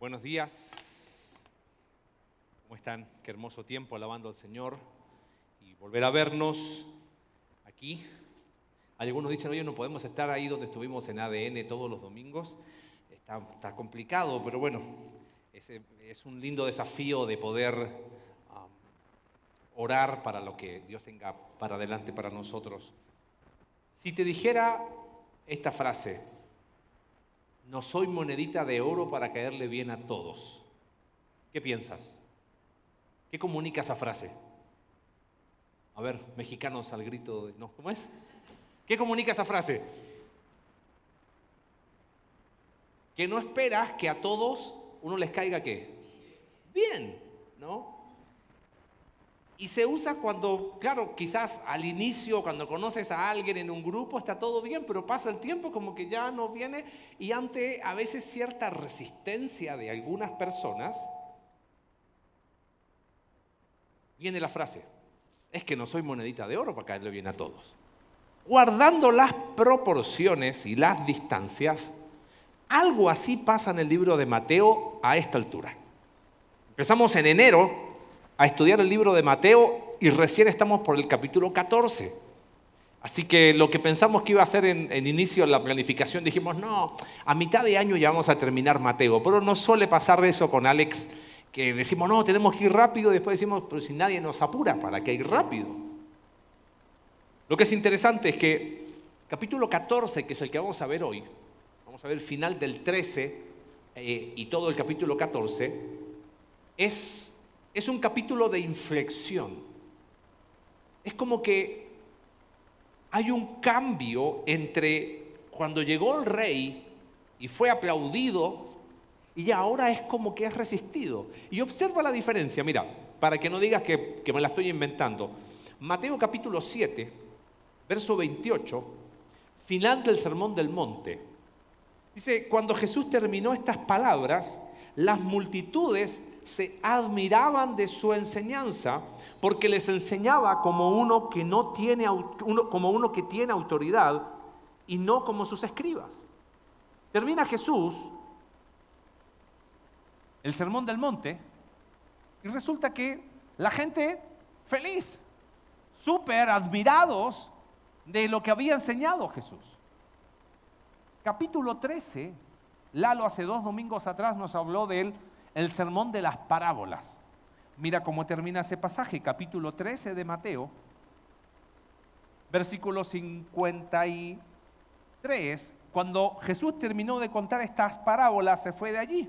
Buenos días. ¿Cómo están? Qué hermoso tiempo alabando al Señor y volver a vernos aquí. Algunos dicen, oye, no podemos estar ahí donde estuvimos en ADN todos los domingos. Está, complicado, pero bueno, es, un lindo desafío de poder um, orar para lo que Dios tenga para adelante para nosotros. Si te dijera esta frase, no soy monedita de oro para caerle bien a todos. ¿Qué piensas? ¿Qué comunica esa frase? A ver, mexicanos al grito de... No, ¿cómo es? ¿Qué comunica esa frase? Que no esperas que a todos uno les caiga qué? Bien, ¿no? Y se usa cuando, claro, quizás al inicio, cuando conoces a alguien en un grupo, está todo bien, pero pasa el tiempo como que ya no viene y ante a veces cierta resistencia de algunas personas, viene la frase, es que no soy monedita de oro para caerle bien a todos. Guardando las proporciones y las distancias, algo así pasa en el libro de Mateo a esta altura. Empezamos en enero a estudiar el libro de Mateo y recién estamos por el capítulo 14. Así que lo que pensamos que iba a hacer en, en, inicio la planificación, dijimos, no, a mitad de año ya vamos a terminar Mateo, pero no suele pasar eso con Alex, que decimos, no, tenemos que ir rápido, después decimos, pero si nadie nos apura, ¿para qué ir rápido? Lo que es interesante es que capítulo 14, que es el que vamos a ver hoy, vamos a ver el final del 13 eh, y todo el capítulo 14, es es un capítulo de inflexión. Es como que hay un cambio entre cuando llegó el rey y fue aplaudido y ahora es como que es resistido. Y observa la diferencia, mira, para que no digas que, que me la estoy inventando. Mateo capítulo 7, verso 28, final del Sermón del Monte. Dice, cuando Jesús terminó estas palabras, las multitudes se admiraban de su enseñanza porque les enseñaba como uno que no tiene como uno que tiene autoridad y no como sus escribas. Termina Jesús el sermón del monte y resulta que la gente feliz, súper admirados de lo que había enseñado Jesús. Capítulo 13, Lalo hace dos domingos atrás nos habló de él el sermón de las parábolas. Mira cómo termina ese pasaje, capítulo 13 de Mateo, versículo 53. Cuando Jesús terminó de contar estas parábolas, se fue de allí.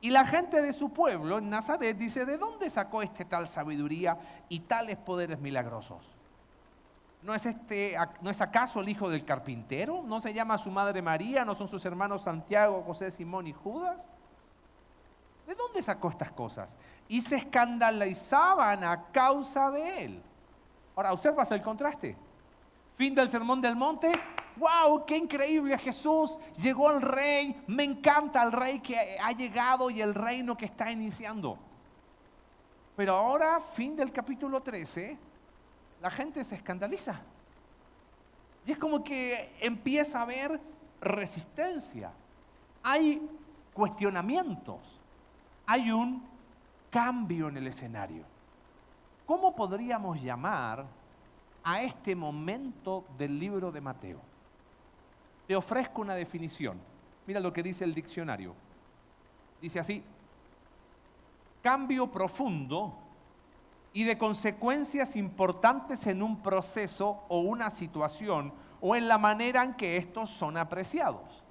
Y la gente de su pueblo en Nazaret dice, ¿de dónde sacó este tal sabiduría y tales poderes milagrosos? ¿No es, este, ¿No es acaso el hijo del carpintero? ¿No se llama su madre María? ¿No son sus hermanos Santiago, José, Simón y Judas? ¿De dónde sacó estas cosas? Y se escandalizaban a causa de él. Ahora, observas el contraste. Fin del sermón del monte. ¡Wow! ¡Qué increíble Jesús! Llegó el rey. Me encanta el rey que ha llegado y el reino que está iniciando. Pero ahora, fin del capítulo 13, la gente se escandaliza. Y es como que empieza a haber resistencia. Hay cuestionamientos hay un cambio en el escenario. ¿Cómo podríamos llamar a este momento del libro de Mateo? Te ofrezco una definición. Mira lo que dice el diccionario. Dice así, cambio profundo y de consecuencias importantes en un proceso o una situación o en la manera en que estos son apreciados.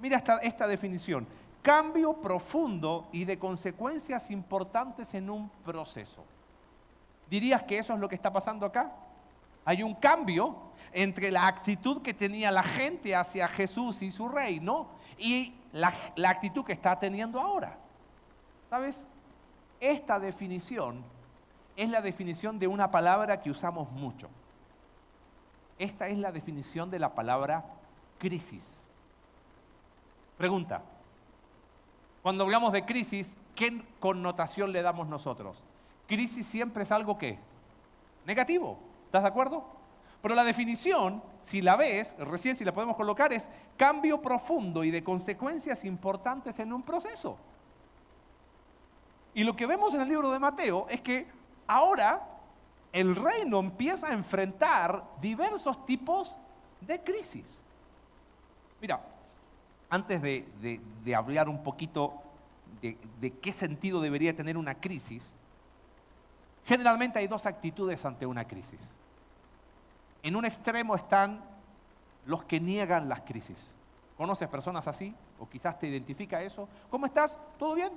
Mira esta, esta definición cambio profundo y de consecuencias importantes en un proceso. ¿Dirías que eso es lo que está pasando acá? Hay un cambio entre la actitud que tenía la gente hacia Jesús y su reino y la, la actitud que está teniendo ahora. ¿Sabes? Esta definición es la definición de una palabra que usamos mucho. Esta es la definición de la palabra crisis. Pregunta, cuando hablamos de crisis, ¿qué connotación le damos nosotros? Crisis siempre es algo que negativo. ¿Estás de acuerdo? Pero la definición, si la ves, recién si la podemos colocar, es cambio profundo y de consecuencias importantes en un proceso. Y lo que vemos en el libro de Mateo es que ahora el reino empieza a enfrentar diversos tipos de crisis. Mira, antes de, hablar un poquito de, de qué sentido debería tener una crisis, generalmente hay dos actitudes ante una crisis. En un extremo están los que niegan las crisis. ¿Conoces personas así? ¿O quizás te identifica eso? ¿Cómo estás? ¿Todo bien?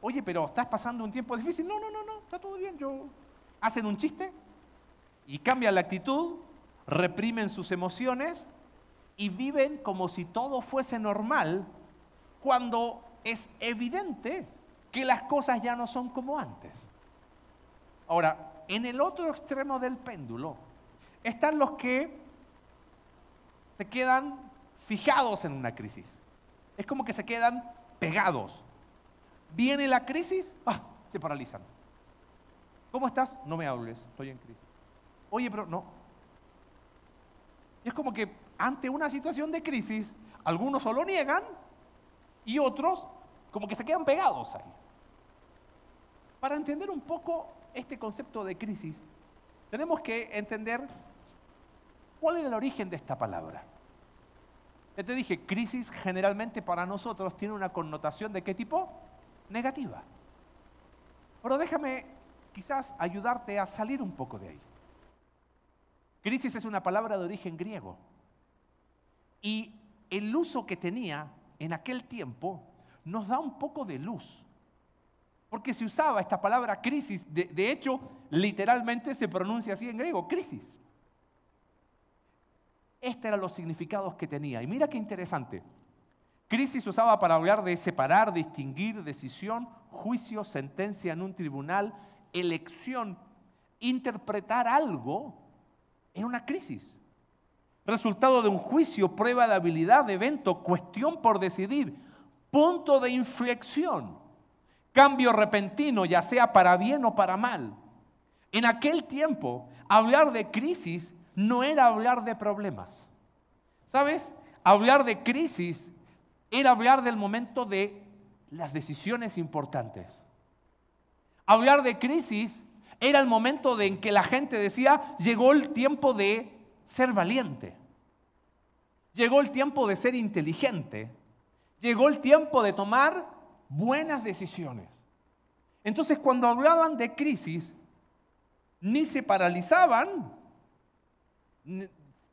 Oye, pero estás pasando un tiempo difícil. No, no, no, no, está todo bien. Yo... Hacen un chiste y cambian la actitud, reprimen sus emociones y viven como si todo fuese normal cuando es evidente que las cosas ya no son como antes. Ahora, en el otro extremo del péndulo están los que se quedan fijados en una crisis. Es como que se quedan pegados. Viene la crisis, ¡ah! se paralizan. ¿Cómo estás? No me hables, estoy en crisis. Oye, pero no. es como que ante una situación de crisis, algunos solo niegan y otros como que se quedan pegados ahí. Para entender un poco este concepto de crisis, tenemos que entender cuál es el origen de esta palabra. Ya te dije, crisis generalmente para nosotros tiene una connotación de qué tipo? Negativa. Pero déjame quizás ayudarte a salir un poco de ahí. Crisis es una palabra de origen griego. Y el uso que tenía en aquel tiempo nos da un poco de luz. Porque se usaba esta palabra crisis, de, hecho, literalmente se pronuncia así en griego, crisis. Estos eran los significados que tenía. Y mira qué interesante. Crisis usaba para hablar de separar, distinguir, decisión, juicio, sentencia en un tribunal, elección, interpretar algo en una crisis. Resultado de un juicio, prueba de habilidad, evento, cuestión por decidir, punto de inflexión, cambio repentino, ya sea para bien o para mal. En aquel tiempo, hablar de crisis no era hablar de problemas. ¿Sabes? Hablar de crisis era hablar del momento de las decisiones importantes. Hablar de crisis era el momento en que la gente decía, llegó el tiempo de ser valiente. Llegó el tiempo de ser inteligente. Llegó el tiempo de tomar buenas decisiones. Entonces, cuando hablaban de crisis, ni se paralizaban,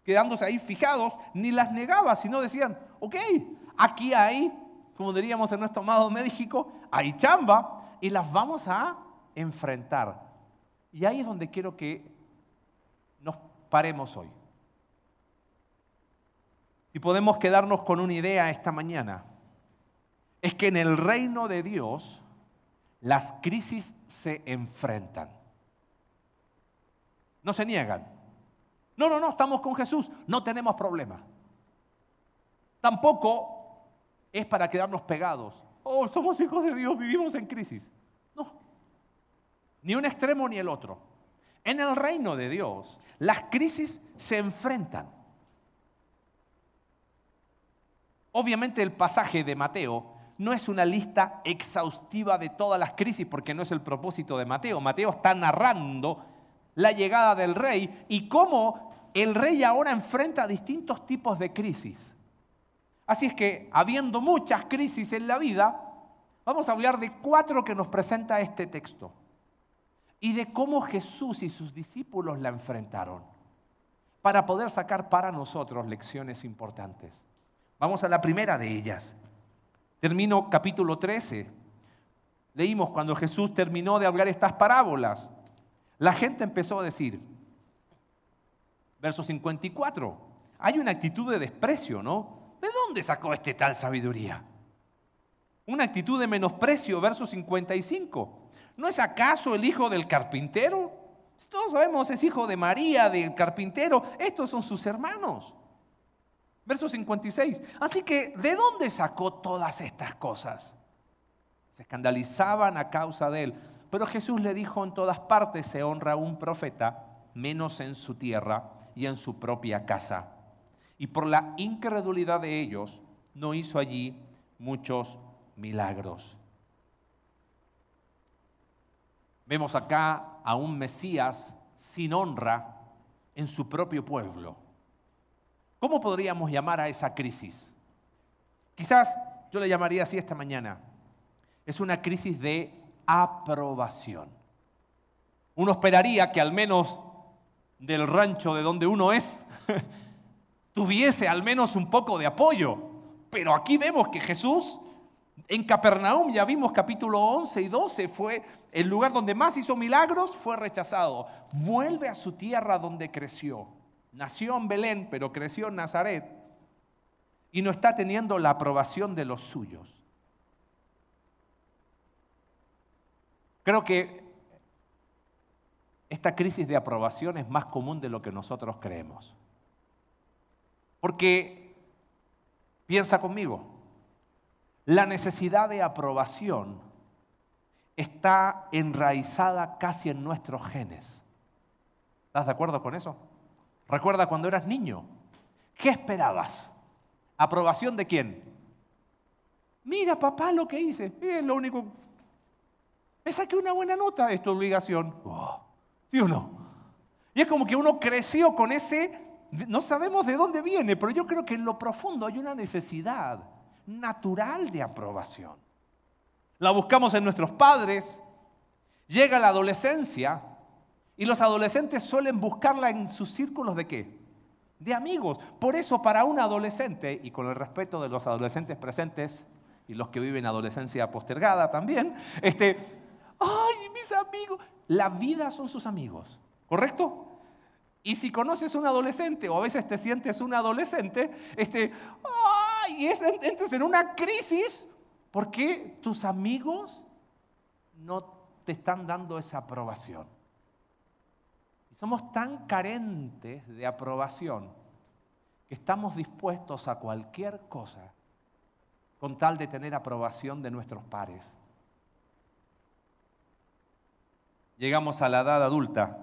quedándose ahí fijados, ni las negaba, sino decían, ok, aquí hay, como diríamos en nuestro amado México, hay chamba y las vamos a enfrentar. Y ahí es donde quiero que nos paremos hoy. Y podemos quedarnos con una idea esta mañana, es que en el reino de Dios las crisis se enfrentan. No se niegan, no, no, no, estamos con Jesús, no tenemos problema. Tampoco es para quedarnos pegados. Oh, somos hijos de Dios, vivimos en crisis. No, ni un extremo ni el otro. En el reino de Dios, las crisis se enfrentan. Obviamente el pasaje de Mateo no es una lista exhaustiva de todas las crisis, porque no es el propósito de Mateo. Mateo está narrando la llegada del rey y cómo el rey ahora enfrenta distintos tipos de crisis. Así es que, habiendo muchas crisis en la vida, vamos a hablar de cuatro que nos presenta este texto y de cómo Jesús y sus discípulos la enfrentaron para poder sacar para nosotros lecciones importantes. Vamos a la primera de ellas. Termino capítulo 13. Leímos cuando Jesús terminó de hablar estas parábolas. La gente empezó a decir, Verso 54. Hay una actitud de desprecio, ¿no? ¿De dónde sacó este tal sabiduría? Una actitud de menosprecio, verso 55. ¿No es acaso el hijo del carpintero? Todos sabemos, es hijo de María, del carpintero. Estos son sus hermanos. Verso 56. Así que, ¿de dónde sacó todas estas cosas? Se escandalizaban a causa de él. Pero Jesús le dijo, en todas partes se honra un profeta, menos en su tierra y en su propia casa. Y por la incredulidad de ellos, no hizo allí muchos milagros. Vemos acá a un Mesías sin honra en su propio pueblo. ¿Cómo podríamos llamar a esa crisis? Quizás yo le llamaría así esta mañana. Es una crisis de aprobación. Uno esperaría que al menos del rancho de donde uno es tuviese al menos un poco de apoyo. Pero aquí vemos que Jesús en Capernaum, ya vimos capítulo 11 y 12, fue el lugar donde más hizo milagros, fue rechazado. Vuelve a su tierra donde creció. Nació en Belén, pero creció en Nazaret. Y no está teniendo la aprobación de los suyos. Creo que esta crisis de aprobación es más común de lo que nosotros creemos. Porque, piensa conmigo, la necesidad de aprobación está enraizada casi en nuestros genes. ¿Estás de acuerdo con eso? Recuerda cuando eras niño. ¿Qué esperabas? ¿Aprobación de quién? Mira, papá, lo que hice. Es lo único. Me saqué una buena nota, es tu obligación. Oh, ¿Sí o no? Y es como que uno creció con ese. No sabemos de dónde viene, pero yo creo que en lo profundo hay una necesidad natural de aprobación. La buscamos en nuestros padres, llega la adolescencia y los adolescentes suelen buscarla en sus círculos de qué? De amigos. Por eso para un adolescente, y con el respeto de los adolescentes presentes y los que viven adolescencia postergada también, este, ay, mis amigos, la vida son sus amigos, ¿correcto? Y si conoces un adolescente o a veces te sientes un adolescente, este, y es, entres en una crisis porque tus amigos no te están dando esa aprobación. Somos tan carentes de aprobación que estamos dispuestos a cualquier cosa con tal de tener aprobación de nuestros pares. Llegamos a la edad adulta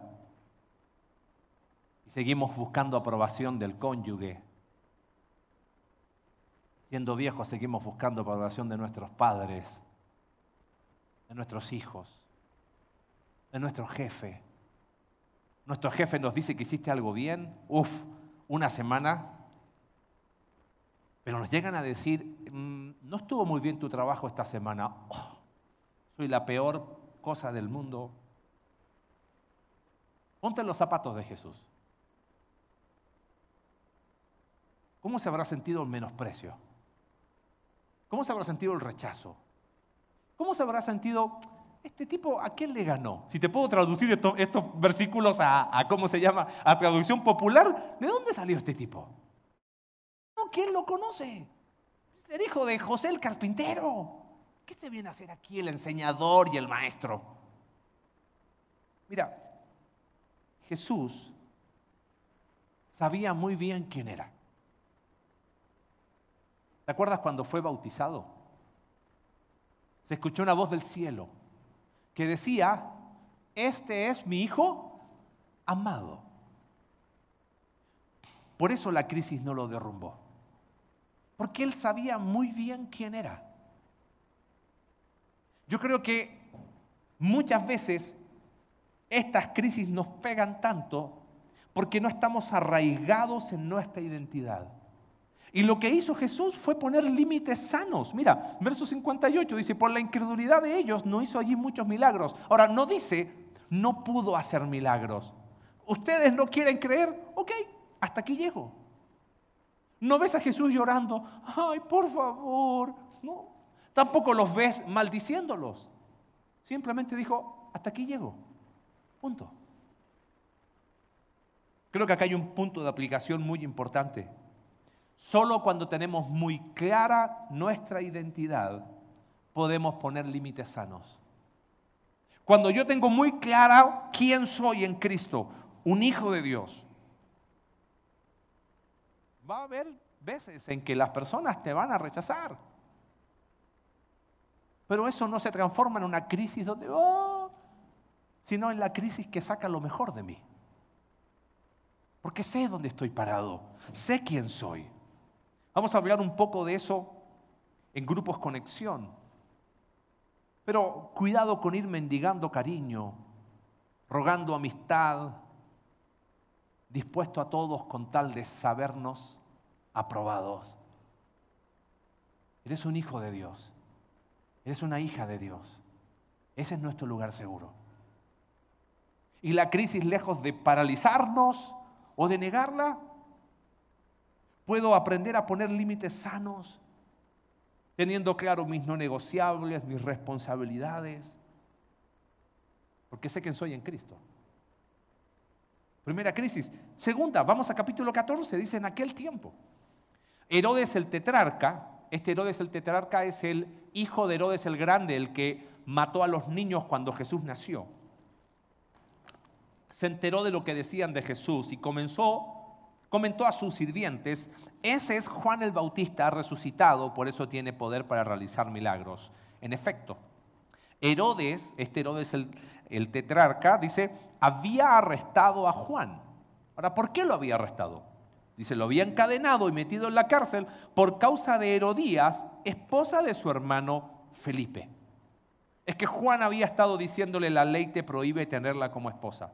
y seguimos buscando aprobación del cónyuge, Siendo viejos seguimos buscando aprobación de nuestros padres, de nuestros hijos, de nuestro jefe. Nuestro jefe nos dice que hiciste algo bien, uff, una semana, pero nos llegan a decir, mm, no estuvo muy bien tu trabajo esta semana, oh, soy la peor cosa del mundo. Ponte los zapatos de Jesús. ¿Cómo se habrá sentido el menosprecio? ¿Cómo se habrá sentido el rechazo? ¿Cómo se habrá sentido este tipo a quién le ganó? Si te puedo traducir estos, versículos a, ¿cómo se llama? A traducción popular, ¿de dónde salió este tipo? ¿Quién lo conoce? Es el hijo de José el carpintero. ¿Qué se viene a hacer aquí el enseñador y el maestro? Mira, Jesús sabía muy bien quién era. ¿Te acuerdas cuando fue bautizado? Se escuchó una voz del cielo que decía, este es mi hijo amado. Por eso la crisis no lo derrumbó. Porque él sabía muy bien quién era. Yo creo que muchas veces estas crisis nos pegan tanto porque no estamos arraigados en nuestra identidad. Y lo que hizo Jesús fue poner límites sanos. Mira, verso 58 dice, por la incredulidad de ellos no hizo allí muchos milagros. Ahora, no dice, no pudo hacer milagros. Ustedes no quieren creer, ok, hasta aquí llego. No ves a Jesús llorando, ay, por favor. No, tampoco los ves maldiciéndolos. Simplemente dijo, hasta aquí llego. Punto. Creo que acá hay un punto de aplicación muy importante. Solo cuando tenemos muy clara nuestra identidad podemos poner límites sanos. Cuando yo tengo muy clara quién soy en Cristo, un hijo de Dios, va a haber veces en que las personas te van a rechazar. Pero eso no se transforma en una crisis donde, oh, sino en la crisis que saca lo mejor de mí. porque sé dónde estoy parado, sé quién soy. Vamos a hablar un poco de eso en grupos conexión. Pero cuidado con ir mendigando cariño, rogando amistad, dispuesto a todos con tal de sabernos aprobados. Eres un hijo de Dios, eres una hija de Dios. Ese es nuestro lugar seguro. Y la crisis, lejos de paralizarnos o de negarla, puedo aprender a poner límites sanos, teniendo claro mis no negociables, mis responsabilidades, porque sé quién soy en Cristo. Primera crisis. Segunda, vamos a capítulo 14, dice en aquel tiempo. Herodes el tetrarca, este Herodes el tetrarca es el hijo de Herodes el grande, el que mató a los niños cuando Jesús nació. Se enteró de lo que decían de Jesús y comenzó comentó a sus sirvientes, ese es Juan el Bautista resucitado, por eso tiene poder para realizar milagros. En efecto, Herodes, este Herodes el, el tetrarca, dice, había arrestado a Juan. Ahora, ¿por qué lo había arrestado? Dice, lo había encadenado y metido en la cárcel por causa de Herodías, esposa de su hermano Felipe. Es que Juan había estado diciéndole, la ley te prohíbe tenerla como esposa.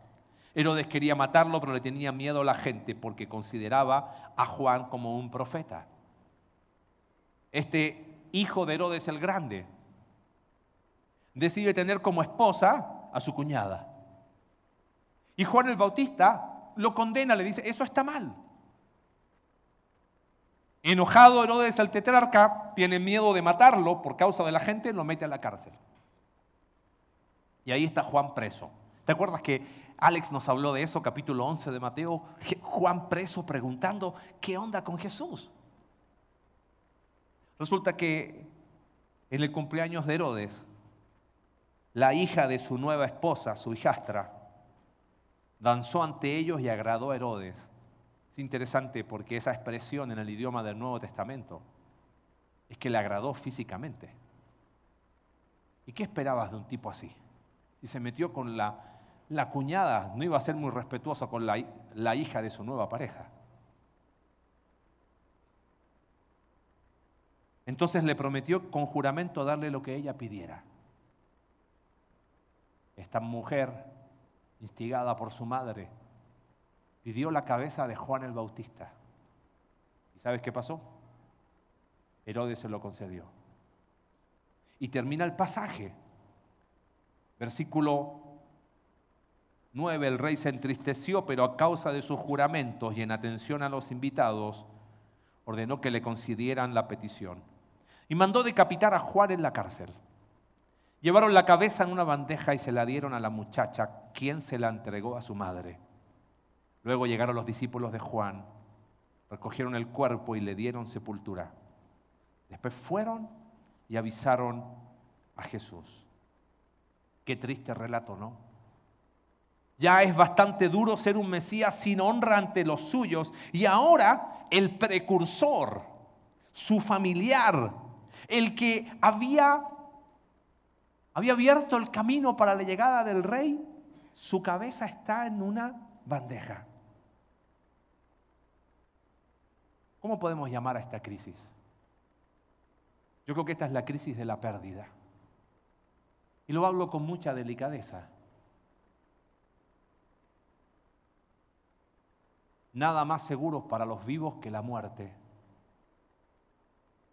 Herodes quería matarlo, pero le tenía miedo a la gente porque consideraba a Juan como un profeta. Este hijo de Herodes el Grande decide tener como esposa a su cuñada. Y Juan el Bautista lo condena, le dice, eso está mal. Enojado Herodes el tetrarca, tiene miedo de matarlo por causa de la gente, lo mete a la cárcel. Y ahí está Juan preso. ¿Te acuerdas que Alex nos habló de eso, capítulo 11 de Mateo, Juan preso preguntando, ¿qué onda con Jesús? Resulta que en el cumpleaños de Herodes, la hija de su nueva esposa, su hijastra, danzó ante ellos y agradó a Herodes. Es interesante porque esa expresión en el idioma del Nuevo Testamento es que le agradó físicamente. ¿Y qué esperabas de un tipo así? Si se metió con la la cuñada no iba a ser muy respetuosa con la, la hija de su nueva pareja. Entonces le prometió con juramento darle lo que ella pidiera. Esta mujer, instigada por su madre, pidió la cabeza de Juan el Bautista. ¿Y sabes qué pasó? Herodes se lo concedió. Y termina el pasaje. Versículo 9, el rey se entristeció, pero a causa de sus juramentos y en atención a los invitados, ordenó que le concedieran la petición. Y mandó decapitar a Juan en la cárcel. Llevaron la cabeza en una bandeja y se la dieron a la muchacha, quien se la entregó a su madre. Luego llegaron los discípulos de Juan, recogieron el cuerpo y le dieron sepultura. Después fueron y avisaron a Jesús. Qué triste relato, ¿no? Ya es bastante duro ser un Mesías sin honra ante los suyos. Y ahora el precursor, su familiar, el que había, había abierto el camino para la llegada del rey, su cabeza está en una bandeja. ¿Cómo podemos llamar a esta crisis? Yo creo que esta es la crisis de la pérdida. Y lo hablo con mucha delicadeza. Nada más seguro para los vivos que la muerte,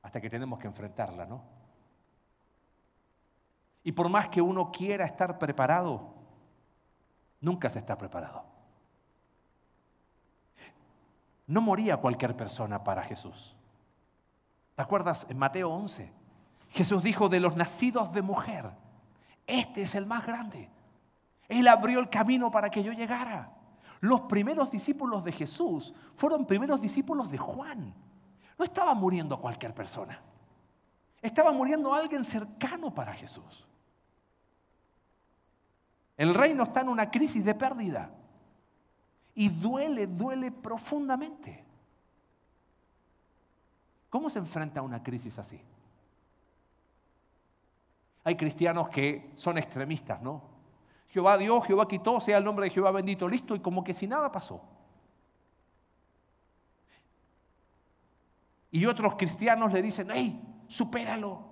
hasta que tenemos que enfrentarla, ¿no? Y por más que uno quiera estar preparado, nunca se está preparado. No moría cualquier persona para Jesús. ¿Te acuerdas en Mateo 11? Jesús dijo de los nacidos de mujer, este es el más grande. Él abrió el camino para que yo llegara. Los primeros discípulos de Jesús fueron primeros discípulos de Juan. No estaba muriendo cualquier persona. Estaba muriendo alguien cercano para Jesús. El reino está en una crisis de pérdida. Y duele, duele profundamente. ¿Cómo se enfrenta a una crisis así? Hay cristianos que son extremistas, ¿no? Jehová Dios, Jehová quitó, sea el nombre de Jehová bendito, listo, y como que si nada pasó. Y otros cristianos le dicen, hey, supéralo.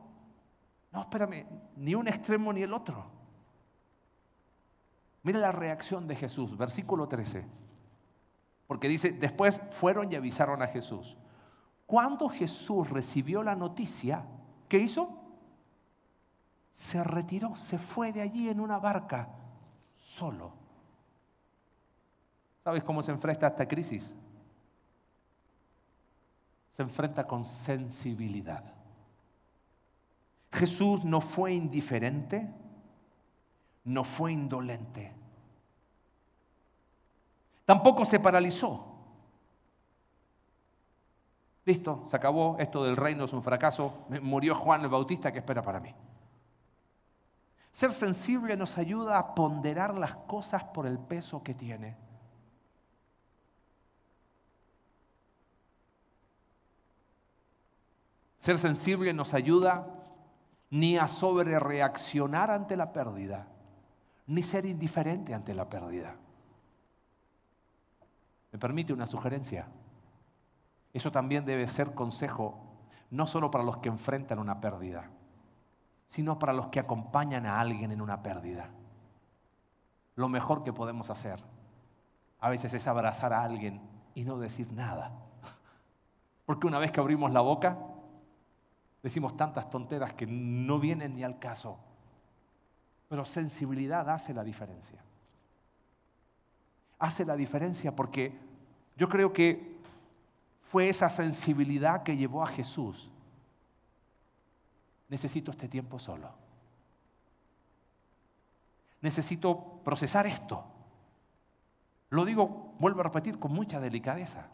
No, espérame, ni un extremo ni el otro. Mira la reacción de Jesús, versículo 13. Porque dice, después fueron y avisaron a Jesús. Cuando Jesús recibió la noticia, ¿qué hizo? Se retiró, se fue de allí en una barca solo. ¿Sabes cómo se enfrenta a esta crisis? Se enfrenta con sensibilidad. Jesús no fue indiferente, no fue indolente. Tampoco se paralizó. Listo, se acabó, esto del reino es un fracaso, murió Juan el Bautista, ¿qué espera para mí? Ser sensible nos ayuda a ponderar las cosas por el peso que tiene. Ser sensible nos ayuda ni a sobrereaccionar ante la pérdida, ni ser indiferente ante la pérdida. ¿Me permite una sugerencia? Eso también debe ser consejo, no solo para los que enfrentan una pérdida, sino para los que acompañan a alguien en una pérdida. Lo mejor que podemos hacer a veces es abrazar a alguien y no decir nada. Porque una vez que abrimos la boca, decimos tantas tonteras que no vienen ni al caso. Pero sensibilidad hace la diferencia. Hace la diferencia porque yo creo que fue esa sensibilidad que llevó a Jesús. Necesito este tiempo solo. Necesito procesar esto. Lo digo, vuelvo a repetir, con mucha delicadeza.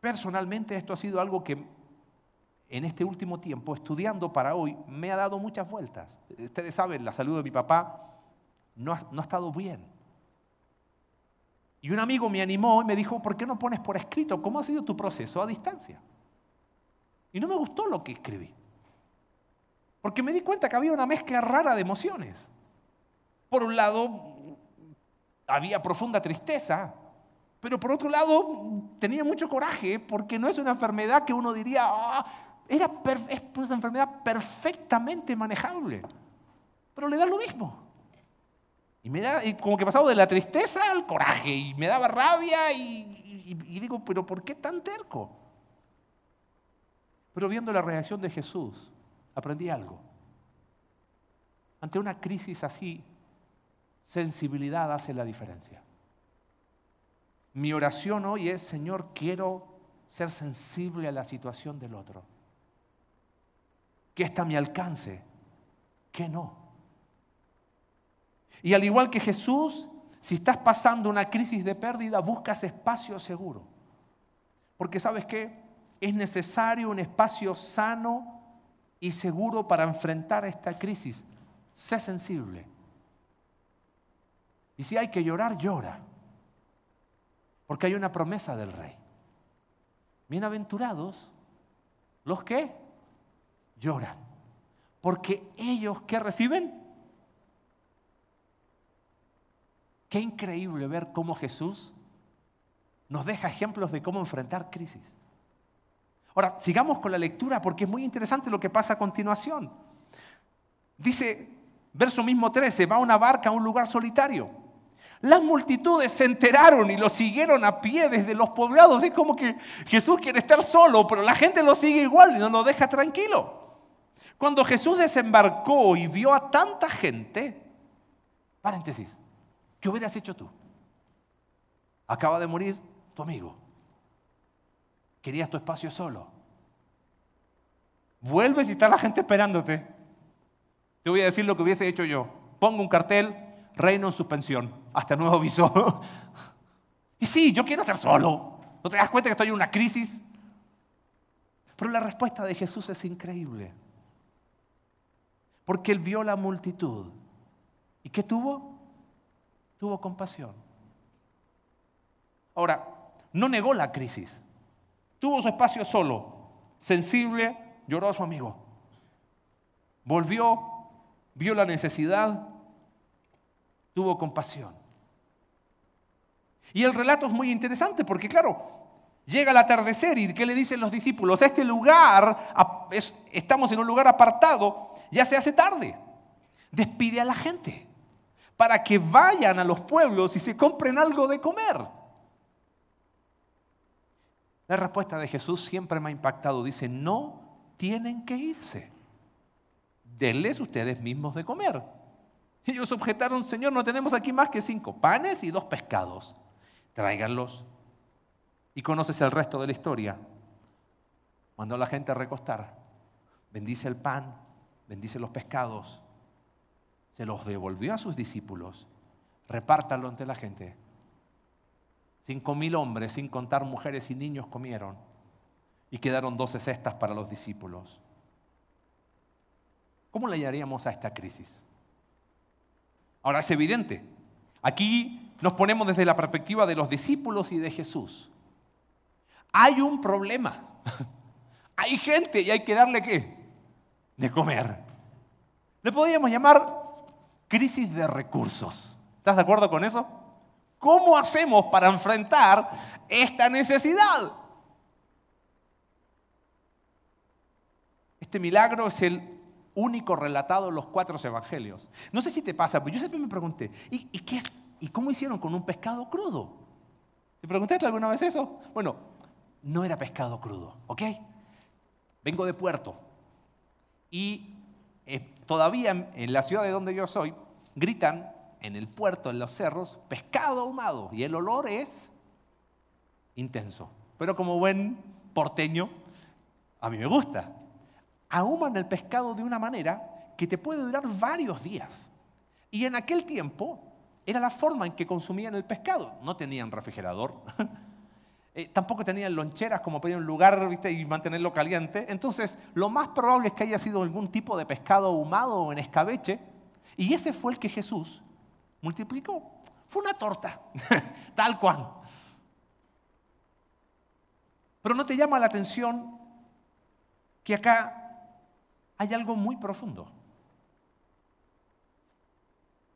Personalmente esto ha sido algo que en este último tiempo, estudiando para hoy, me ha dado muchas vueltas. Ustedes saben, la salud de mi papá no ha, no ha estado bien. Y un amigo me animó y me dijo, ¿por qué no pones por escrito cómo ha sido tu proceso a distancia? Y no me gustó lo que escribí. Porque me di cuenta que había una mezcla rara de emociones. Por un lado, había profunda tristeza, pero por otro lado, tenía mucho coraje porque no es una enfermedad que uno diría, ah, era es una enfermedad perfectamente manejable. Pero le da lo mismo. Y, me da, como que pasaba de la tristeza al coraje y me daba rabia y digo, pero ¿por qué tan terco? Pero viendo la reacción de Jesús, aprendí algo. Ante una crisis así, sensibilidad hace la diferencia. Mi oración hoy es, Señor, quiero ser sensible a la situación del otro. Que está a mi alcance, que no. Y al igual que Jesús, si estás pasando una crisis de pérdida, buscas espacio seguro. Porque sabes qué? Es necesario un espacio sano y seguro para enfrentar esta crisis. Sé sensible. Y si hay que llorar, llora. Porque hay una promesa del rey. Bienaventurados los que lloran. Porque ellos que reciben Qué increíble ver cómo Jesús nos deja ejemplos de cómo enfrentar crisis. Ahora, sigamos con la lectura porque es muy interesante lo que pasa a continuación. Dice, verso mismo 13, va una barca a un lugar solitario. Las multitudes se enteraron y lo siguieron a pie desde los poblados. Es como que Jesús quiere estar solo, pero la gente lo sigue igual y no lo deja tranquilo. Cuando Jesús desembarcó y vio a tanta gente, paréntesis, ¿Qué hubieras hecho tú? Acaba de morir tu amigo. Querías tu espacio solo. Vuelves y está la gente esperándote. Te voy a decir lo que hubiese hecho yo. Pongo un cartel, reino en suspensión, hasta nuevo aviso. y sí, yo quiero estar solo. ¿No te das cuenta que estoy en una crisis? Pero la respuesta de Jesús es increíble. Porque él vio la multitud. ¿Y qué tuvo? tuvo compasión. Ahora, no negó la crisis. Tuvo su espacio solo, sensible, lloró a su amigo. Volvió, vio la necesidad, tuvo compasión. Y el relato es muy interesante porque, claro, Llega el atardecer y ¿qué le dicen los discípulos? Este lugar, estamos en un lugar apartado, ya se hace tarde. Despide a la gente para que vayan a los pueblos y se compren algo de comer. La respuesta de Jesús siempre me ha impactado. Dice, no tienen que irse. Denles ustedes mismos de comer. Ellos objetaron, Señor, no tenemos aquí más que cinco panes y dos pescados. Tráiganlos. Y conoces el resto de la historia. Mandó a la gente a recostar. Bendice el pan, bendice los pescados. Se los devolvió a sus discípulos. Repártalo ante la gente. Cinco mil hombres, sin contar mujeres y niños, comieron. Y quedaron doce cestas para los discípulos. ¿Cómo le llamaríamos a esta crisis? Ahora es evidente. Aquí nos ponemos desde la perspectiva de los discípulos y de Jesús. Hay un problema. Hay gente y hay que darle qué? De comer. Le podríamos llamar crisis de recursos. ¿Estás de acuerdo con eso? ¿Cómo hacemos para enfrentar esta necesidad? Este milagro es el único relatado en los cuatro evangelios. No sé si te pasa, pero yo siempre me pregunté, ¿y, qué, ¿y cómo hicieron con un pescado crudo? ¿Te preguntaste alguna vez eso? Bueno, no era pescado crudo, ¿ok? Vengo de Puerto y eh, todavía en la ciudad de donde yo soy gritan en el puerto, en los cerros, pescado ahumado y el olor es intenso. Pero como buen porteño, a mí me gusta ahuman el pescado de una manera que te puede durar varios días. Y en aquel tiempo era la forma en que consumían el pescado. No tenían refrigerador, eh, tampoco tenían loncheras como para un lugar y mantenerlo caliente. Entonces, lo más probable es que haya sido algún tipo de pescado ahumado o en escabeche. Y ese fue el que Jesús multiplicó. Fue una torta, tal cual. Pero no te llama la atención que acá hay algo muy profundo.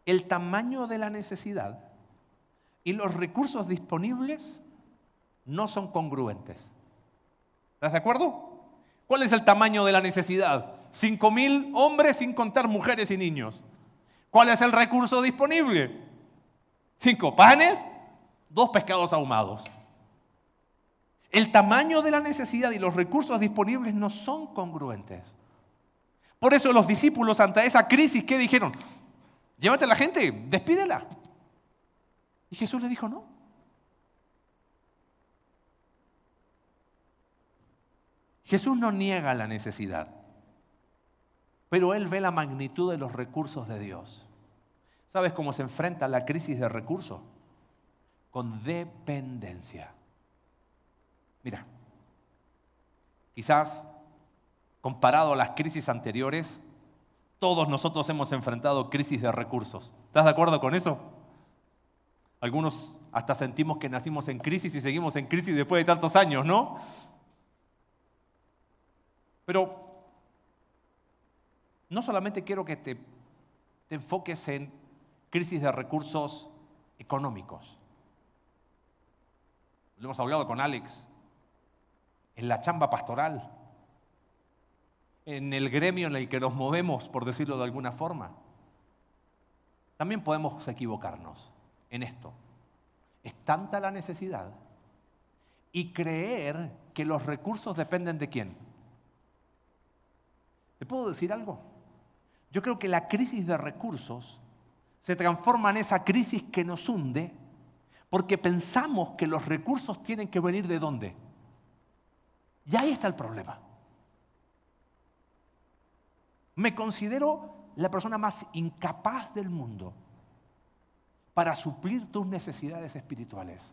El tamaño de la necesidad y los recursos disponibles no son congruentes. ¿Estás de acuerdo? ¿Cuál es el tamaño de la necesidad? Cinco mil hombres sin contar mujeres y niños. ¿Cuál es el recurso disponible? Cinco panes, dos pescados ahumados. El tamaño de la necesidad y los recursos disponibles no son congruentes. Por eso los discípulos ante esa crisis, ¿qué dijeron? Llévate a la gente, despídela. Y Jesús le dijo, no. Jesús no niega la necesidad, pero Él ve la magnitud de los recursos de Dios. ¿Sabes cómo se enfrenta la crisis de recursos? Con dependencia. Mira, quizás comparado a las crisis anteriores, todos nosotros hemos enfrentado crisis de recursos. ¿Estás de acuerdo con eso? Algunos hasta sentimos que nacimos en crisis y seguimos en crisis después de tantos años, ¿no? Pero no solamente quiero que te, te enfoques en crisis de recursos económicos. Lo hemos hablado con Alex en la chamba pastoral en el gremio en el que nos movemos, por decirlo de alguna forma. También podemos equivocarnos en esto. Es tanta la necesidad y creer que los recursos dependen de quién. ¿Te puedo decir algo? Yo creo que la crisis de recursos se transforma en esa crisis que nos hunde porque pensamos que los recursos tienen que venir de dónde. Y ahí está el problema. Me considero la persona más incapaz del mundo para suplir tus necesidades espirituales.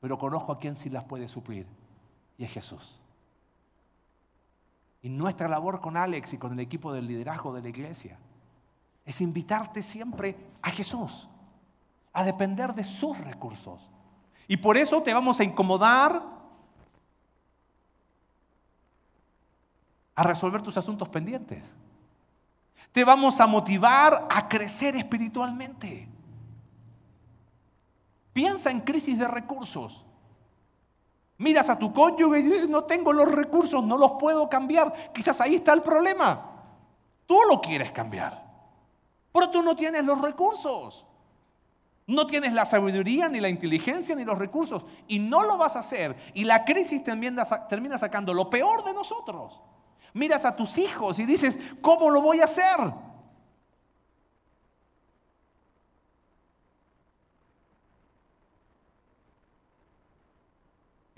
Pero conozco a quien sí las puede suplir y es Jesús. Y nuestra labor con Alex y con el equipo del liderazgo de la iglesia es invitarte siempre a Jesús, a depender de sus recursos. Y por eso te vamos a incomodar a resolver tus asuntos pendientes. Te vamos a motivar a crecer espiritualmente. Piensa en crisis de recursos. Miras a tu cónyuge y dices, no tengo los recursos, no los puedo cambiar. Quizás ahí está el problema. Tú lo quieres cambiar, pero tú no tienes los recursos. No tienes la sabiduría, ni la inteligencia, ni los recursos. Y no lo vas a hacer. Y la crisis termina, sacando lo peor de nosotros. Miras a tus hijos y dices, ¿cómo lo voy a hacer?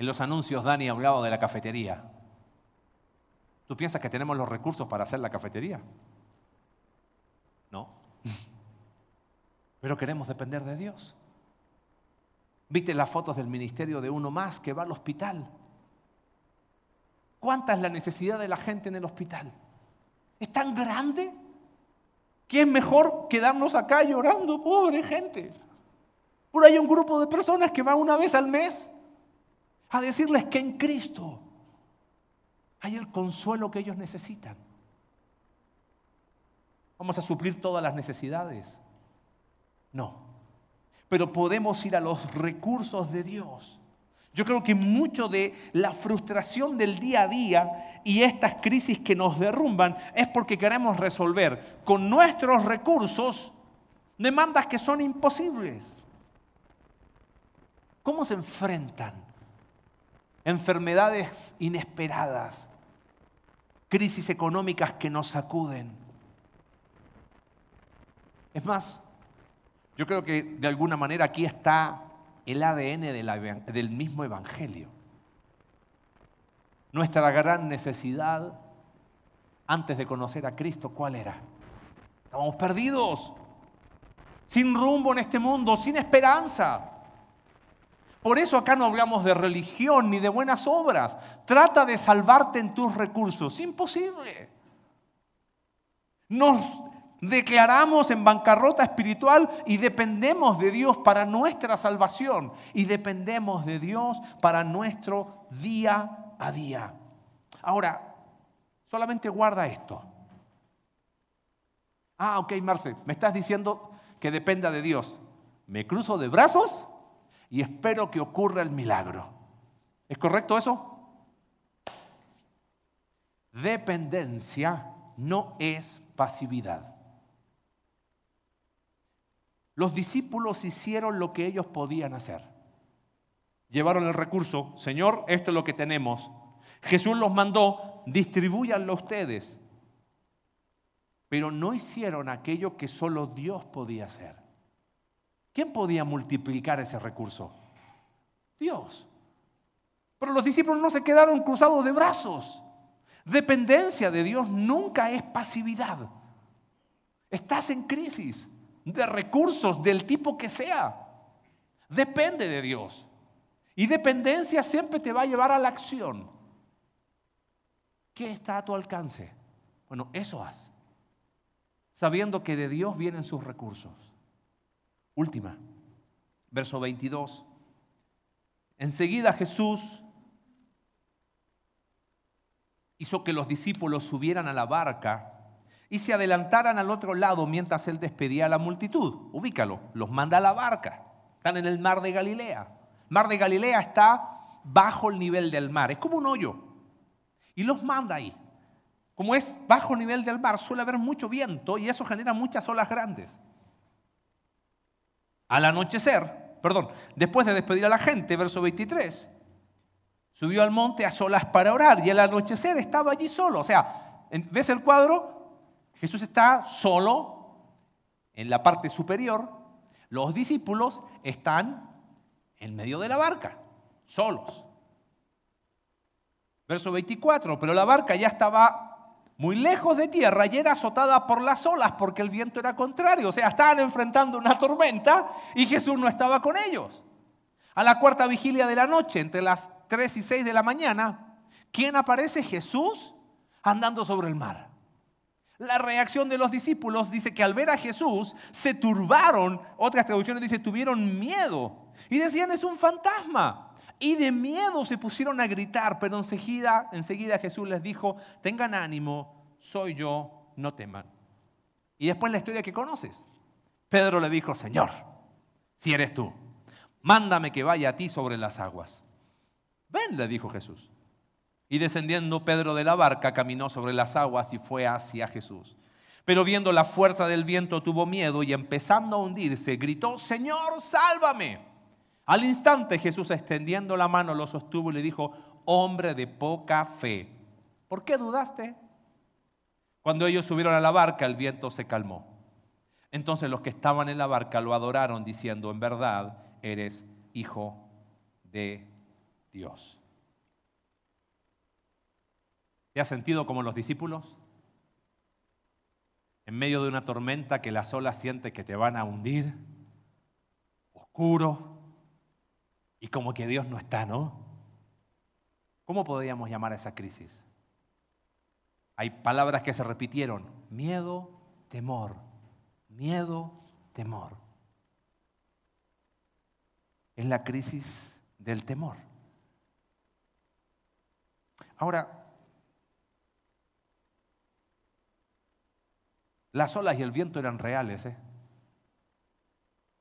En los anuncios Dani hablaba de la cafetería. ¿Tú piensas que tenemos los recursos para hacer la cafetería? No. Pero queremos depender de Dios. ¿Viste las fotos del ministerio de uno más que va al hospital? ¿Cuánta es la necesidad de la gente en el hospital? ¿Es tan grande que es mejor quedarnos acá llorando, pobre gente? Por ahí hay un grupo de personas que va una vez al mes a decirles que en Cristo hay el consuelo que ellos necesitan. Vamos a suplir todas las necesidades. No. Pero podemos ir a los recursos de Dios. Yo creo que mucho de la frustración del día a día y estas crisis que nos derrumban es porque queremos resolver con nuestros recursos demandas que son imposibles. ¿Cómo se enfrentan enfermedades inesperadas, crisis económicas que nos sacuden. Es más, yo creo que de alguna manera aquí está el ADN del mismo Evangelio. Nuestra gran necesidad antes de conocer a Cristo, ¿cuál era? Estábamos perdidos, sin rumbo en este mundo, sin esperanza. Por eso acá no hablamos de religión ni de buenas obras. Trata de salvarte en tus recursos. Imposible. Nos declaramos en bancarrota espiritual y dependemos de Dios para nuestra salvación y dependemos de Dios para nuestro día a día. Ahora, solamente guarda esto. Ah, ok, Marce, me estás diciendo que dependa de Dios. ¿Me cruzo de brazos? Y espero que ocurra el milagro. ¿Es correcto eso? Dependencia no es pasividad. Los discípulos hicieron lo que ellos podían hacer. Llevaron el recurso, Señor, esto es lo que tenemos. Jesús los mandó, distribuyanlo ustedes. Pero no hicieron aquello que solo Dios podía hacer. ¿Quién podía multiplicar ese recurso? Dios. Pero los discípulos no se quedaron cruzados de brazos. Dependencia de Dios nunca es pasividad. Estás en crisis de recursos del tipo que sea. Depende de Dios. Y dependencia siempre te va a llevar a la acción. ¿Qué está a tu alcance? Bueno, eso haz. Sabiendo que de Dios vienen sus recursos. Última, verso 22. Enseguida Jesús hizo que los discípulos subieran a la barca y se adelantaran al otro lado mientras él despedía a la multitud. Ubícalo, los manda a la barca. Están en el mar de Galilea. Mar de Galilea está bajo el nivel del mar, es como un hoyo. Y los manda ahí. Como es bajo el nivel del mar, suele haber mucho viento y eso genera muchas olas grandes. Al anochecer, perdón, después de despedir a la gente, verso 23, subió al monte a solas para orar y al anochecer estaba allí solo. O sea, ¿ves el cuadro? Jesús está solo en la parte superior, los discípulos están en medio de la barca, solos. Verso 24, pero la barca ya estaba muy lejos de tierra y era azotada por las olas porque el viento era contrario. O sea, estaban enfrentando una tormenta y Jesús no estaba con ellos. A la cuarta vigilia de la noche, entre las 3 y 6 de la mañana, ¿quién aparece? Jesús andando sobre el mar. La reacción de los discípulos dice que al ver a Jesús se turbaron, otras traducciones dicen tuvieron miedo y decían es un fantasma. Y de miedo se pusieron a gritar, pero enseguida, enseguida Jesús les dijo, tengan ánimo, soy yo, no teman. Y después la historia que conoces. Pedro le dijo, Señor, si eres tú, mándame que vaya a ti sobre las aguas. Ven, le dijo Jesús. Y descendiendo Pedro de la barca, caminó sobre las aguas y fue hacia Jesús. Pero viendo la fuerza del viento tuvo miedo y empezando a hundirse, gritó, Señor, sálvame. Al instante Jesús extendiendo la mano lo sostuvo y le dijo, hombre de poca fe, ¿por qué dudaste? Cuando ellos subieron a la barca, el viento se calmó. Entonces los que estaban en la barca lo adoraron diciendo, en verdad eres hijo de Dios. ¿Te has sentido como los discípulos? En medio de una tormenta que las olas siente que te van a hundir, oscuro, y como que Dios no está, ¿no? ¿Cómo podríamos llamar a esa crisis? Hay palabras que se repitieron, miedo, temor, miedo, temor. Es la crisis del temor. Ahora, las olas y el viento eran reales. ¿eh?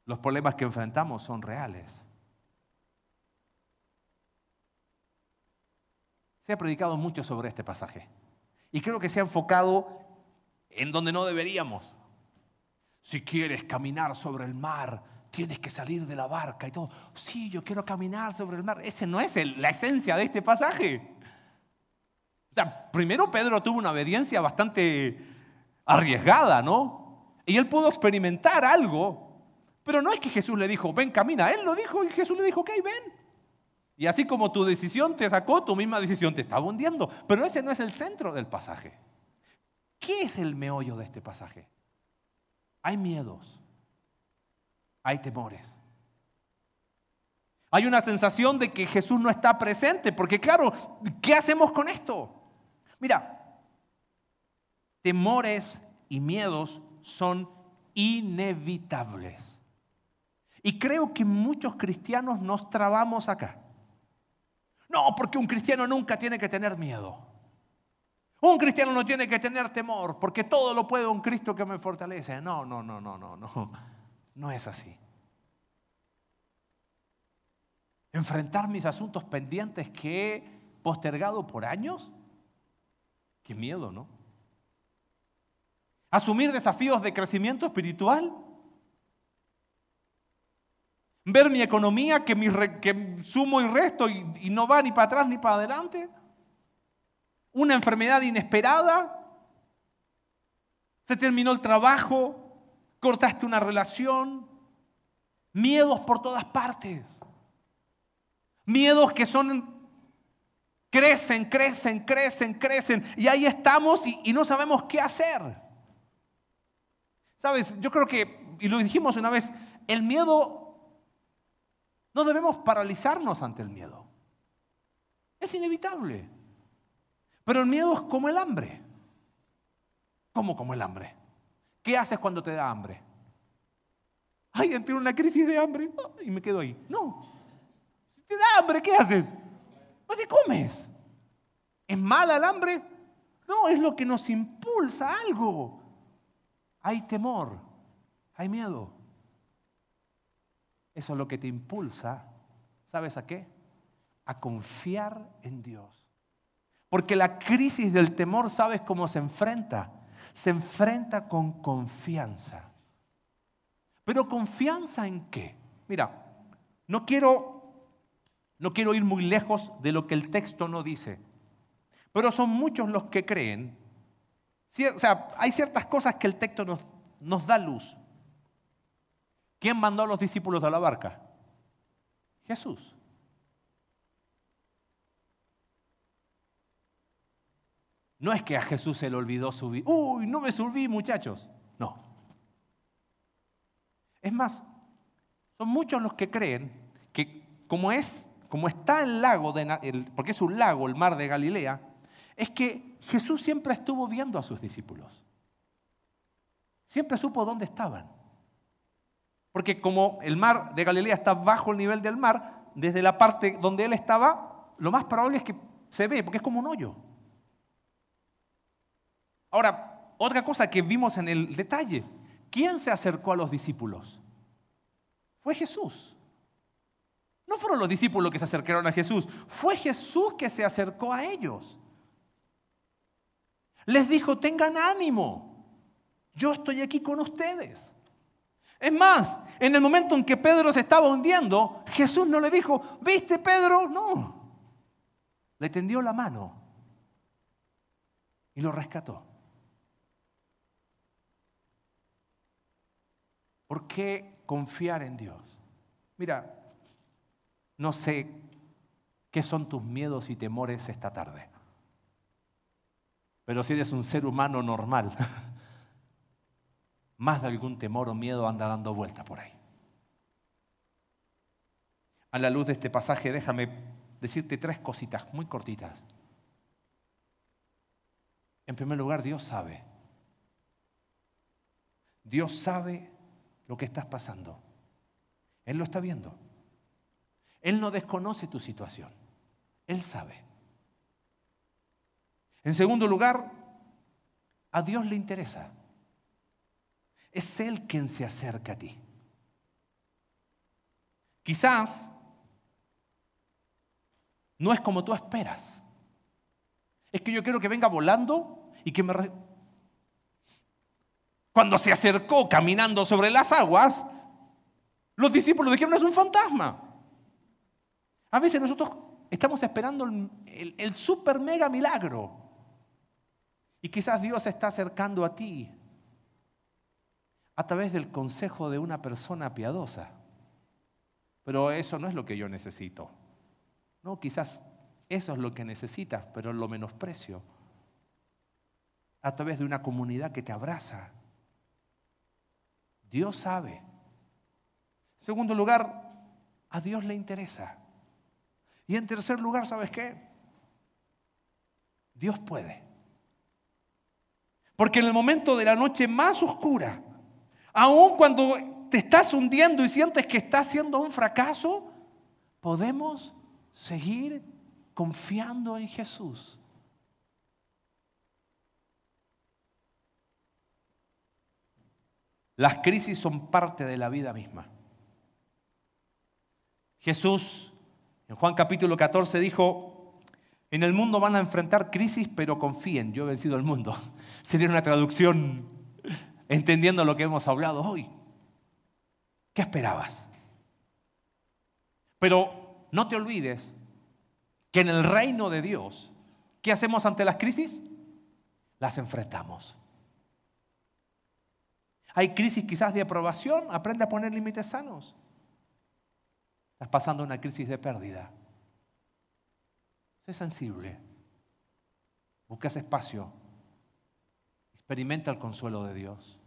Los problemas que enfrentamos son reales. Se predicado mucho sobre este pasaje. Y creo que se ha enfocado en donde no deberíamos. Si quieres caminar sobre el mar, tienes que salir de la barca y todo. Sí, yo quiero caminar sobre el mar. Ese no es la esencia de este pasaje. O sea, primero Pedro tuvo una obediencia bastante arriesgada, ¿no? Y él pudo experimentar algo. Pero no es que Jesús le dijo, ven, camina. Él lo dijo y Jesús le dijo, ok, ven. Y así como tu decisión te sacó, tu misma decisión te estaba hundiendo. Pero ese no es el centro del pasaje. ¿Qué es el meollo de este pasaje? Hay miedos, hay temores. Hay una sensación de que Jesús no está presente, porque claro, ¿qué hacemos con esto? Mira, temores y miedos son inevitables. Y creo que muchos cristianos nos trabamos acá. No, porque un cristiano nunca tiene que tener miedo. Un cristiano no tiene que tener temor, porque todo lo puede un Cristo que me fortalece. No, no, no, no, no, no. No es así. Enfrentar mis asuntos pendientes que he postergado por años. Qué miedo, ¿no? Asumir desafíos de crecimiento espiritual ver mi economía que, mi que sumo y resto y, no va ni para atrás ni para adelante. Una enfermedad inesperada. Se terminó el trabajo, cortaste una relación. Miedos por todas partes. Miedos que son crecen, crecen, crecen, crecen. Y ahí estamos y, no sabemos qué hacer. Sabes, yo creo que, y lo dijimos una vez, el miedo no debemos paralizarnos ante el miedo. Es inevitable. Pero el miedo es como el hambre. ¿Cómo como el hambre? ¿Qué haces cuando te da hambre? Ay, en una crisis de hambre y me quedo ahí. No. Si te da hambre, ¿qué haces? Pues si comes. ¿Es mala el hambre? No, es lo que nos impulsa a algo. Hay temor, hay miedo. Eso es lo que te impulsa, ¿sabes a qué? A confiar en Dios. Porque la crisis del temor, ¿sabes cómo se enfrenta? Se enfrenta con confianza. Pero confianza en qué? Mira, no quiero, no quiero ir muy lejos de lo que el texto no dice. Pero son muchos los que creen. O sea, hay ciertas cosas que el texto nos, nos da luz. ¿Quién mandó a los discípulos a la barca? Jesús. No es que a Jesús se le olvidó subir. Uy, no me subí, muchachos. No. Es más, son muchos los que creen que como es, como está el lago, de, porque es un lago, el mar de Galilea, es que Jesús siempre estuvo viendo a sus discípulos. Siempre supo dónde estaban. Porque como el mar de Galilea está bajo el nivel del mar, desde la parte donde él estaba, lo más probable es que se ve, porque es como un hoyo. Ahora, otra cosa que vimos en el detalle, ¿quién se acercó a los discípulos? Fue Jesús. No fueron los discípulos que se acercaron a Jesús, fue Jesús que se acercó a ellos. Les dijo, tengan ánimo, yo estoy aquí con ustedes. Es más, en el momento en que Pedro se estaba hundiendo, Jesús no le dijo, ¿viste Pedro? No. Le tendió la mano y lo rescató. ¿Por qué confiar en Dios? Mira, no sé qué son tus miedos y temores esta tarde, pero si eres un ser humano normal, más de algún temor o miedo anda dando vuelta por ahí. A la luz de este pasaje, déjame decirte tres cositas muy cortitas. En primer lugar, Dios sabe. Dios sabe lo que estás pasando. Él lo está viendo. Él no desconoce tu situación. Él sabe. En segundo lugar, a Dios le interesa. Es Él quien se acerca a ti. Quizás no es como tú esperas. Es que yo quiero que venga volando y que me... Cuando se acercó caminando sobre las aguas, los discípulos dijeron, es un fantasma. A veces nosotros estamos esperando el, el super mega milagro. Y quizás Dios se está acercando a ti a través del consejo de una persona piadosa. Pero eso no es lo que yo necesito. No, quizás eso es lo que necesitas, pero lo menosprecio. A través de una comunidad que te abraza. Dios sabe. Segundo lugar, a Dios le interesa. Y en tercer lugar, ¿sabes qué? Dios puede. Porque en el momento de la noche más oscura, Aún cuando te estás hundiendo y sientes que estás siendo un fracaso, podemos seguir confiando en Jesús. Las crisis son parte de la vida misma. Jesús en Juan capítulo 14 dijo, en el mundo van a enfrentar crisis, pero confíen, yo he vencido el mundo. Sería una traducción entendiendo lo que hemos hablado hoy. ¿Qué esperabas? Pero no te olvides que en el reino de Dios, ¿qué hacemos ante las crisis? Las enfrentamos. Hay crisis quizás de aprobación, aprende a poner límites sanos. Estás pasando una crisis de pérdida. Sé sensible. Buscas espacio. Experimenta el consuelo de Dios.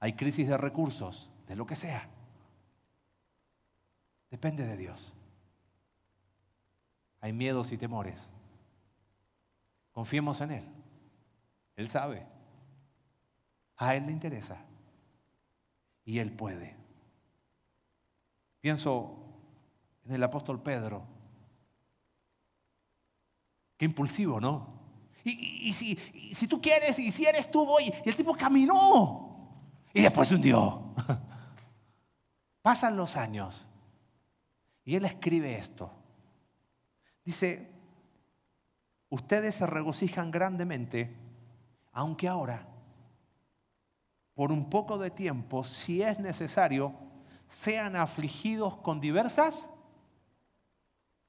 Hay crisis de recursos, de lo que sea. Depende de Dios. Hay miedos y temores. Confiemos en Él. Él sabe. A Él le interesa. Y Él puede. Pienso en el apóstol Pedro. Qué impulsivo, ¿no? Y, si, si, tú quieres, y si eres tú, voy. Y el tipo caminó y después se hundió. Pasan los años y él escribe esto. Dice, ustedes se regocijan grandemente, aunque ahora, por un poco de tiempo, si es necesario, sean afligidos con diversas.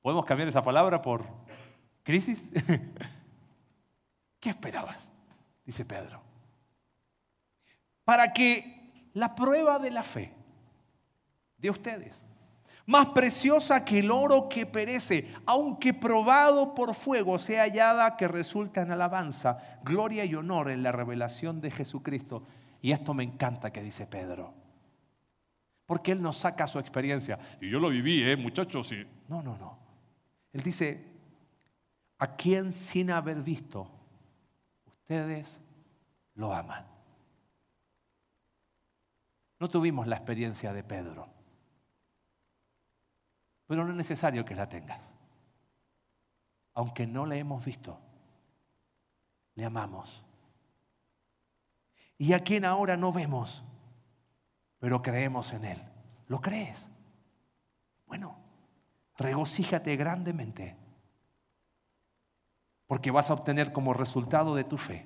¿Podemos cambiar esa palabra por crisis? ¿Qué esperabas? Dice Pedro para que la prueba de la fe de ustedes, más preciosa que el oro que perece, aunque probado por fuego, sea hallada que resulta en alabanza, gloria y honor en la revelación de Jesucristo. Y esto me encanta que dice Pedro. Porque él nos saca su experiencia. Y yo lo viví, ¿eh, muchachos? No, no, no. Él dice, a quien sin haber visto, ustedes lo aman. No tuvimos la experiencia de Pedro, pero no es necesario que la tengas. Aunque no le hemos visto, le amamos. Y a quien ahora no vemos, pero creemos en Él. ¿Lo crees? Bueno, regocíjate grandemente, porque vas a obtener como resultado de tu fe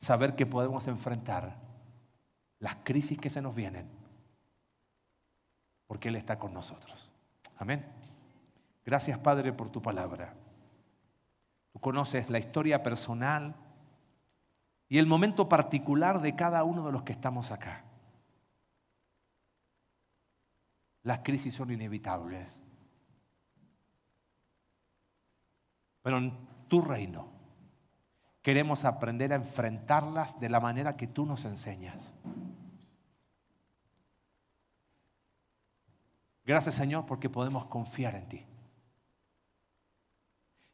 saber que podemos enfrentar las crisis que se nos vienen, porque Él está con nosotros. Amén. Gracias Padre por tu palabra. Tú conoces la historia personal y el momento particular de cada uno de los que estamos acá. Las crisis son inevitables. Pero en tu reino queremos aprender a enfrentarlas de la manera que tú nos enseñas. Gracias Señor porque podemos confiar en ti.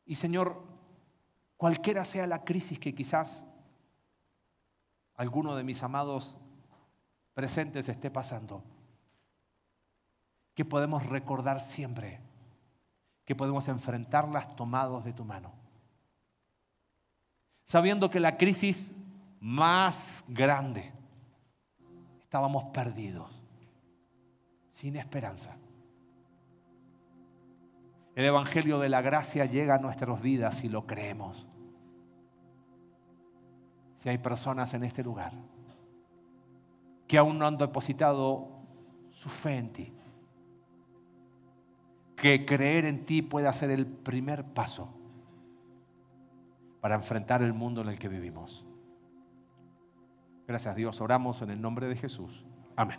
Y Señor, cualquiera sea la crisis que quizás alguno de mis amados presentes esté pasando, que podemos recordar siempre que podemos enfrentarlas tomados de tu mano. Sabiendo que la crisis más grande estábamos perdidos, sin esperanza. El Evangelio de la Gracia llega a nuestras vidas y lo creemos. Si hay personas en este lugar que aún no han depositado su fe en ti, que creer en ti pueda ser el primer paso para enfrentar el mundo en el que vivimos. Gracias Dios, oramos en el nombre de Jesús. Amén.